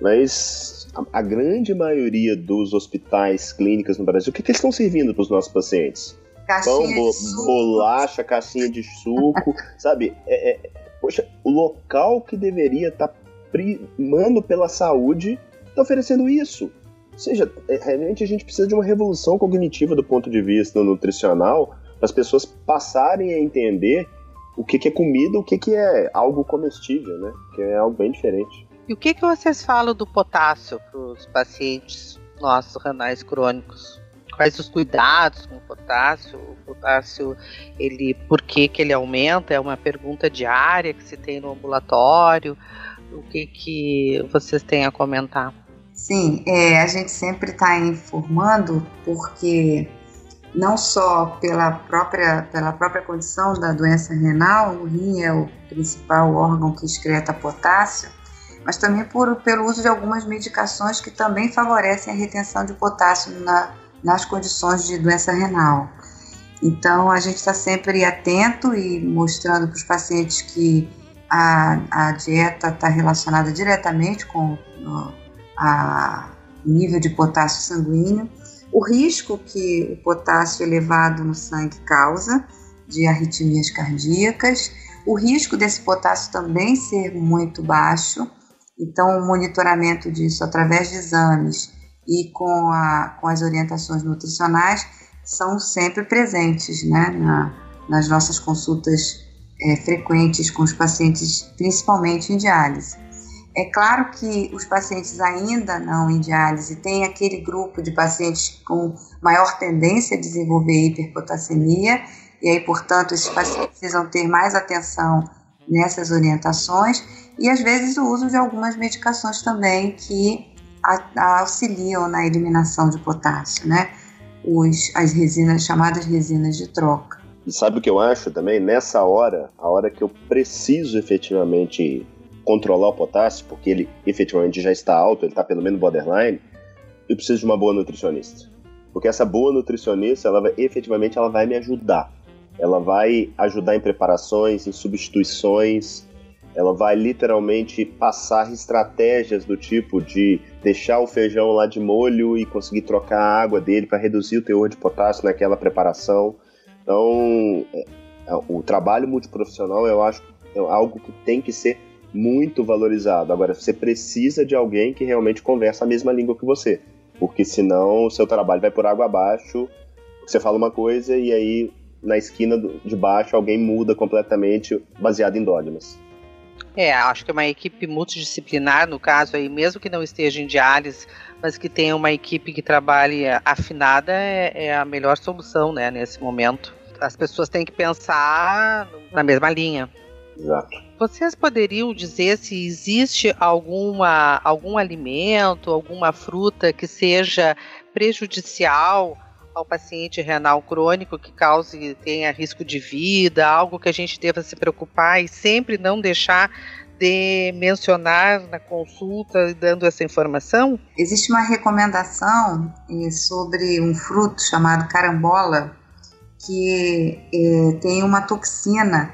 mas a, grande maioria dos hospitais, clínicas no Brasil, o que, que eles estão servindo para os nossos pacientes? Caixinha Pão, bo, bolacha, caixinha de suco, (laughs) sabe? É, é, poxa, o local que deveria estar tá primando pela saúde está oferecendo isso. Ou seja, é, realmente a gente precisa de uma revolução cognitiva do ponto de vista nutricional para as pessoas passarem a entender o que, que é comida, o que, que é algo comestível, né? Que é algo bem diferente. E o que, que vocês falam do potássio para os pacientes nossos renais crônicos? Quais os cuidados com o potássio? O potássio, ele, por que, que ele aumenta? É uma pergunta diária que se tem no ambulatório. O que, que vocês têm a comentar? Sim, é, a gente sempre está informando porque não só pela própria, pela própria condição da doença renal, o rim é o principal órgão que excreta potássio, mas também por, pelo uso de algumas medicações que também favorecem a retenção de potássio na, nas condições de doença renal. Então, a gente está sempre atento e mostrando para os pacientes que a, a dieta está relacionada diretamente com o nível de potássio sanguíneo o risco que o potássio elevado no sangue causa de arritmias cardíacas, o risco desse potássio também ser muito baixo, então o monitoramento disso através de exames e com, a, com as orientações nutricionais são sempre presentes né, na, nas nossas consultas é, frequentes com os pacientes, principalmente em diálise. É claro que os pacientes ainda não em diálise têm aquele grupo de pacientes com maior tendência a desenvolver hiperpotassemia, e aí, portanto, esses pacientes precisam ter mais atenção nessas orientações, e às vezes o uso de algumas medicações também que auxiliam na eliminação de potássio, né? Os, as resinas, chamadas resinas de troca. E sabe o que eu acho também? Nessa hora, a hora que eu preciso efetivamente controlar o potássio, porque ele efetivamente já está alto, ele está pelo menos borderline, eu preciso de uma boa nutricionista. Porque essa boa nutricionista, ela vai, efetivamente, ela vai me ajudar. Ela vai ajudar em preparações, em substituições, ela vai literalmente passar estratégias do tipo de deixar o feijão lá de molho e conseguir trocar a água dele para reduzir o teor de potássio naquela preparação. Então, é, O trabalho multiprofissional, eu acho, é algo que tem que ser muito valorizado. Agora, você precisa de alguém que realmente conversa a mesma língua que você, porque senão o seu trabalho vai por água abaixo. Você fala uma coisa e aí na esquina de baixo alguém muda completamente baseado em dogmas. É, acho que é uma equipe multidisciplinar, no caso aí, mesmo que não esteja em diálise, mas que tenha uma equipe que trabalhe afinada, é, é a melhor solução, né, nesse momento. As pessoas têm que pensar na mesma linha. Exato. Vocês poderiam dizer se existe alguma, algum alimento, alguma fruta que seja prejudicial ao paciente renal crônico que cause tenha risco de vida, algo que a gente deva se preocupar e sempre não deixar de mencionar na consulta dando essa informação? Existe uma recomendação eh, sobre um fruto chamado carambola que eh, tem uma toxina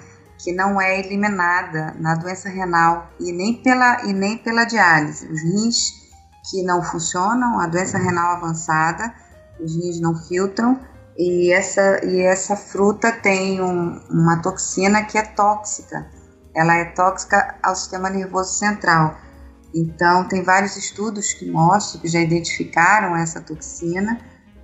que não é eliminada na doença renal e nem pela, e nem pela diálise. Os rins que não funcionam, a doença renal avançada, os rins não filtram e essa, e essa fruta tem um, uma toxina que é tóxica. Ela é tóxica ao sistema nervoso central. Então, tem vários estudos que mostram, que já identificaram essa toxina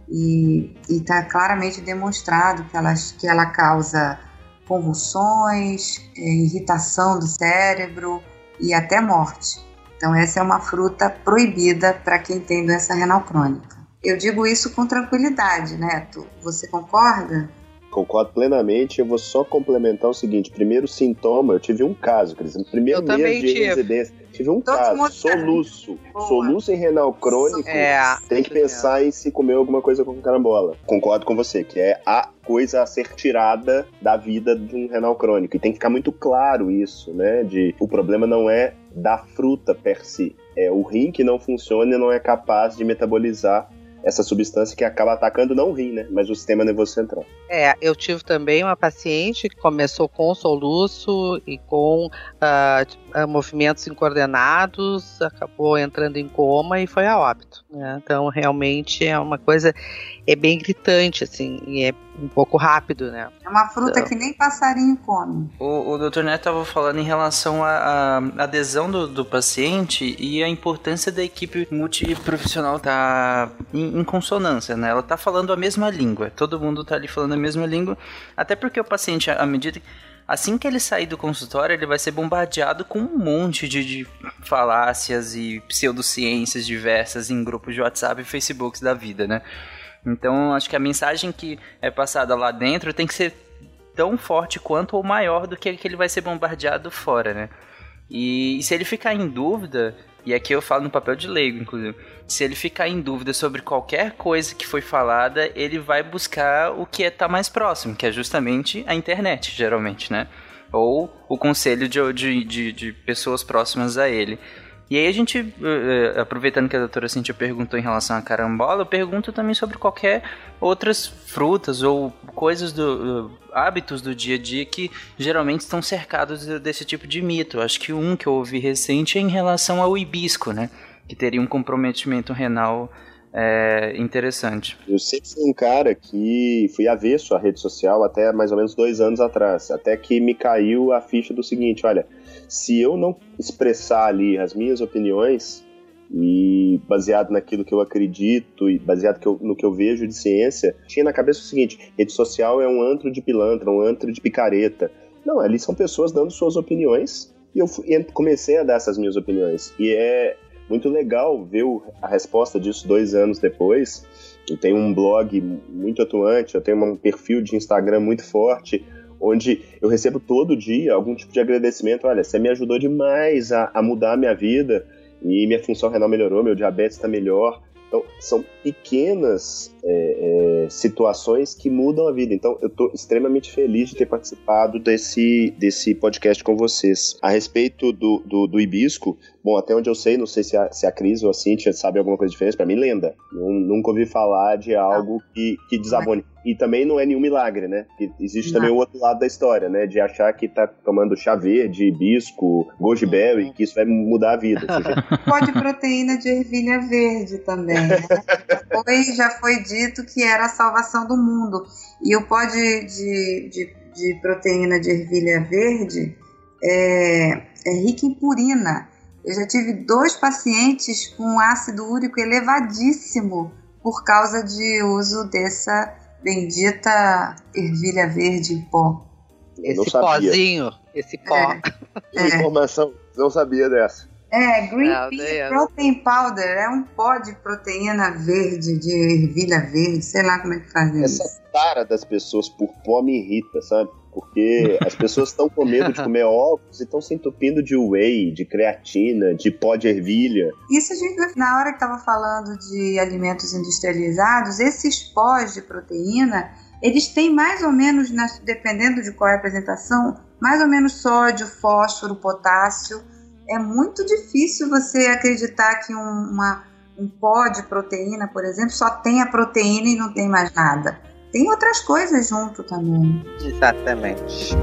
e está claramente demonstrado que ela, que ela causa convulsões, é, irritação do cérebro e até morte. Então, essa é uma fruta proibida para quem tem doença renal crônica. Eu digo isso com tranquilidade, Neto. Você concorda? Concordo plenamente. Eu vou só complementar o seguinte: primeiro sintoma, eu tive um caso, Cris. No primeiro eu mês de tive. residência, tive um Tô caso, soluço. Boa. Soluço em renal crônico. É, tem que pensar em se comer alguma coisa com carambola. Concordo com você, que é a coisa a ser tirada da vida de um renal crônico. E tem que ficar muito claro isso, né? De o problema não é da fruta per si. É o rim que não funciona e não é capaz de metabolizar essa substância que acaba atacando não o rim, né, mas o sistema nervoso central. É, eu tive também uma paciente que começou com soluço e com uh, movimentos incoordenados, acabou entrando em coma e foi a óbito. Né? Então, realmente é uma coisa é bem gritante, assim, e é um pouco rápido, né? É uma fruta então, que nem passarinho come. O, o Dr. Neto estava falando em relação à adesão do, do, paciente e a importância da equipe multiprofissional estar tá em, em, consonância, né? Ela está falando a mesma língua, todo mundo está ali falando a mesma língua, até porque o paciente, à medida que assim que ele sair do consultório, ele vai ser bombardeado com um monte de, de falácias e pseudociências diversas em grupos de WhatsApp e Facebook da vida, né? Então, acho que a mensagem que é passada lá dentro tem que ser tão forte quanto ou maior do que, que ele vai ser bombardeado fora, né? E, e se ele ficar em dúvida, e aqui eu falo no papel de leigo, inclusive, se ele ficar em dúvida sobre qualquer coisa que foi falada, ele vai buscar o que está mais próximo, que é justamente a internet, geralmente, né? Ou o conselho de, de, de, de pessoas próximas a ele. E aí a gente, eh, eh, aproveitando que a doutora Cintia perguntou em relação à carambola, eu pergunto também sobre qualquer outras frutas ou coisas do hábitos do dia a dia que geralmente estão cercados desse tipo de mito. Acho que um que eu ouvi recente é em relação ao hibisco, né? Que teria um comprometimento renal é, interessante. Eu sempre fui um cara que fui avesso à rede social até mais ou menos dois anos atrás, até que me caiu a ficha do seguinte, olha, se eu não expressar ali as minhas opiniões e baseado naquilo que eu acredito e baseado que eu, no que eu vejo de ciência, tinha na cabeça o seguinte: rede social é um antro de pilantra, um antro de picareta. Não, ali são pessoas dando suas opiniões e eu comecei a dar essas minhas opiniões. E é muito legal ver a resposta disso dois anos depois. Eu tenho um blog muito atuante, eu tenho um perfil de Instagram muito forte onde eu recebo todo dia algum tipo de agradecimento. Olha, você me ajudou demais a, a mudar a minha vida e minha função renal melhorou, meu diabetes está melhor. Então, são pequenas é, é, situações que mudam a vida. Então, eu estou extremamente feliz de ter participado desse, desse podcast com vocês. A respeito do, do, do hibisco, bom, até onde eu sei, não sei se a, se a Cris ou a Cintia sabe alguma coisa diferente, para mim, lenda. nunca ouvi falar de algo que, que desabone. E também não é nenhum milagre, né? existe não. também o outro lado da história, né? De achar que tá tomando chá verde, hibisco, goji berry, uhum. que isso vai mudar a vida. (laughs) Pode proteína de ervilha verde também, né? Foi, já foi dito que era a salvação do mundo. E o pó de, de, de de proteína de ervilha verde é, é rica em purina. Eu já tive dois pacientes com ácido úrico elevadíssimo por causa de uso dessa bendita ervilha verde em pó. Esse pozinho, esse pó. É. (laughs) é. Informação, não sabia dessa. É, Green Pea Protein Powder é um pó de proteína verde, de ervilha verde, sei lá como é que faz isso. Essa cara das pessoas por pó me irrita, sabe? Porque as pessoas estão com medo de (laughs) comer ovos e estão se entupindo de whey, de creatina, de pó de ervilha. Isso a gente, na hora que estava falando de alimentos industrializados, esses pós de proteína, eles têm mais ou menos, dependendo de qual é a apresentação, mais ou menos sódio, fósforo, potássio é muito difícil você acreditar que um, uma, um pó de proteína, por exemplo, só tem a proteína e não tem mais nada. Tem outras coisas junto também. Exatamente.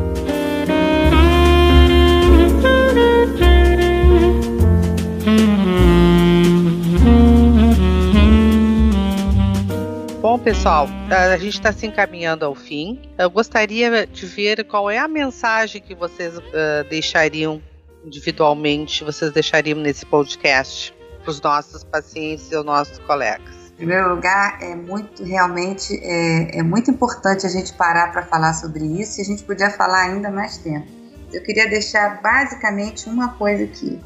Bom, pessoal, a gente está se encaminhando ao fim. Eu gostaria de ver qual é a mensagem que vocês uh, deixariam individualmente vocês deixariam nesse podcast para os nossos pacientes e os nossos colegas? Primeiro lugar, é muito realmente é, é muito importante a gente parar para falar sobre isso e a gente podia falar ainda mais tempo. Eu queria deixar basicamente uma coisa aqui.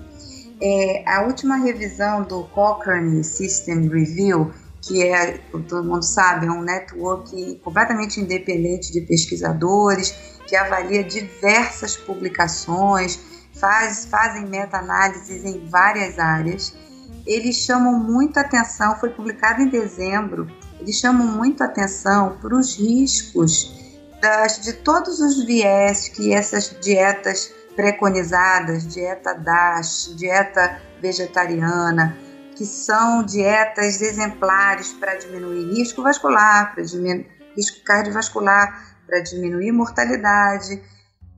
É, a última revisão do Cochrane System Review, que é, todo mundo sabe, é um network completamente independente de pesquisadores, que avalia diversas publicações, faz, fazem meta-análises em várias áreas. Eles chamam muita atenção, foi publicado em dezembro, eles chamam muito atenção para os riscos das, de todos os viés que essas dietas preconizadas, dieta DASH, dieta vegetariana, que são dietas exemplares para diminuir risco vascular, para diminuir risco cardiovascular, para diminuir mortalidade,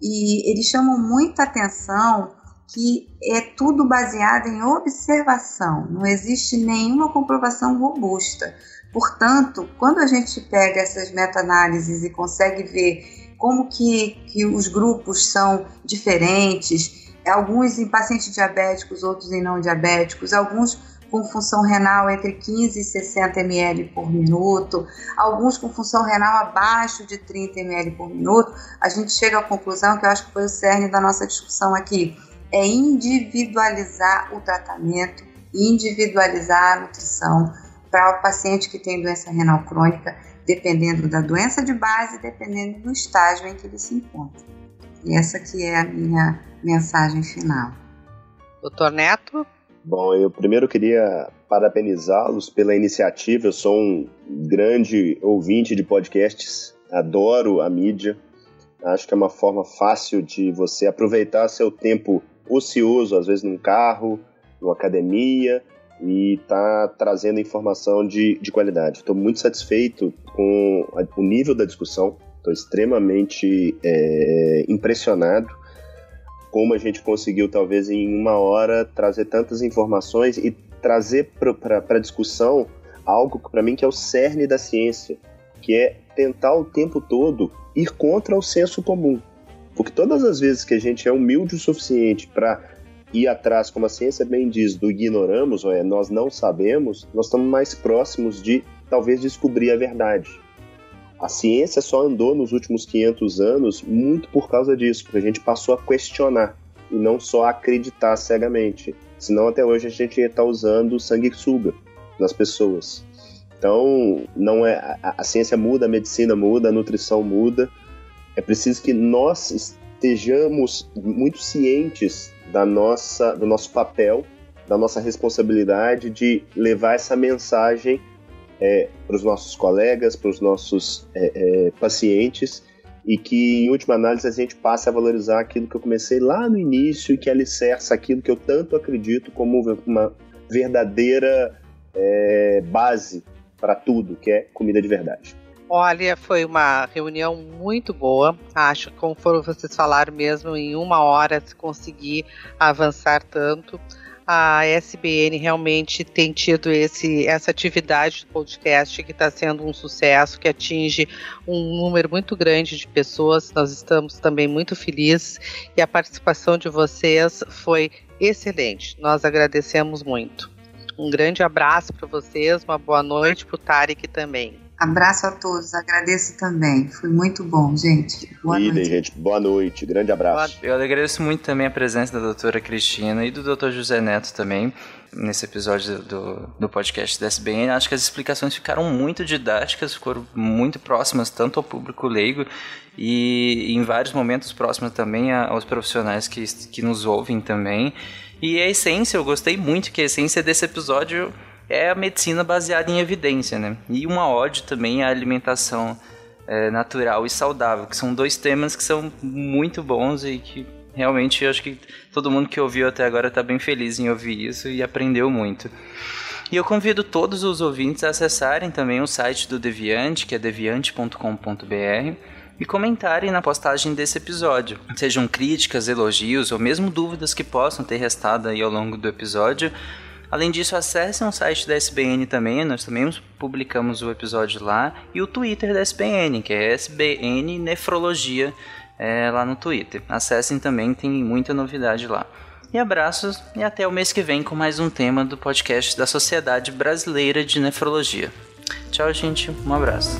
e eles chamam muita atenção que é tudo baseado em observação, não existe nenhuma comprovação robusta. Portanto, quando a gente pega essas meta-análises e consegue ver como que, que os grupos são diferentes, alguns em pacientes diabéticos, outros em não diabéticos, alguns com função renal entre 15 e 60 ml por minuto, alguns com função renal abaixo de 30 ml por minuto, a gente chega à conclusão que eu acho que foi o cerne da nossa discussão aqui, é individualizar o tratamento, individualizar a nutrição para o paciente que tem doença renal crônica, dependendo da doença de base, dependendo do estágio em que ele se encontra. E essa que é a minha mensagem final. Doutor Neto? Bom, eu primeiro queria parabenizá-los pela iniciativa. Eu sou um grande ouvinte de podcasts, adoro a mídia. Acho que é uma forma fácil de você aproveitar seu tempo ocioso, às vezes num carro, numa academia, e tá trazendo informação de, de qualidade. Estou muito satisfeito com o nível da discussão, estou extremamente é, impressionado como a gente conseguiu, talvez em uma hora, trazer tantas informações e trazer para a discussão algo para mim que é o cerne da ciência, que é tentar o tempo todo ir contra o senso comum. Porque todas as vezes que a gente é humilde o suficiente para ir atrás, como a ciência bem diz, do ignoramos, ou é nós não sabemos, nós estamos mais próximos de talvez descobrir a verdade. A ciência só andou nos últimos 500 anos muito por causa disso, porque a gente passou a questionar e não só acreditar cegamente. Senão até hoje a gente ia estar usando sanguessuga nas pessoas. Então, não é a, a ciência muda, a medicina muda, a nutrição muda. É preciso que nós estejamos muito cientes da nossa, do nosso papel, da nossa responsabilidade de levar essa mensagem é, para os nossos colegas, para os nossos é, é, pacientes e que, em última análise, a gente passe a valorizar aquilo que eu comecei lá no início e que alicerça aquilo que eu tanto acredito como uma verdadeira é, base para tudo, que é comida de verdade. Olha, foi uma reunião muito boa. Acho que, conforme vocês falaram mesmo, em uma hora se conseguir avançar tanto. a SBN realmente tem tido esse, essa atividade de podcast que está sendo um sucesso, que atinge um número muito grande de pessoas. Nós estamos também muito felizes e a participação de vocês foi excelente. Nós agradecemos muito. Um grande abraço para vocês, uma boa noite para o Tarek também. Abraço a todos, agradeço também. Foi muito bom, gente. Boa Idem, noite. gente. Boa noite. Grande abraço. Eu agradeço muito também a presença da doutora Cristina e do doutor José Neto também nesse episódio do, do podcast da SBN. Acho que as explicações ficaram muito didáticas, foram muito próximas tanto ao público leigo e em vários momentos próximas também aos profissionais que, que nos ouvem também. E a essência, eu gostei muito que a essência desse episódio é a medicina baseada em evidência, né? E uma ode também à alimentação é, natural e saudável, que são dois temas que são muito bons e que realmente eu acho que todo mundo que ouviu até agora está bem feliz em ouvir isso e aprendeu muito. E eu convido todos os ouvintes a acessarem também o site do Deviante, que é deviante.com.br, e comentarem na postagem desse episódio. Sejam críticas, elogios ou mesmo dúvidas que possam ter restado aí ao longo do episódio. Além disso, acessem o site da SBN também, nós também publicamos o episódio lá, e o Twitter da SBN, que é SBN Nefrologia, é, lá no Twitter. Acessem também, tem muita novidade lá. E abraços e até o mês que vem com mais um tema do podcast da Sociedade Brasileira de Nefrologia. Tchau, gente. Um abraço.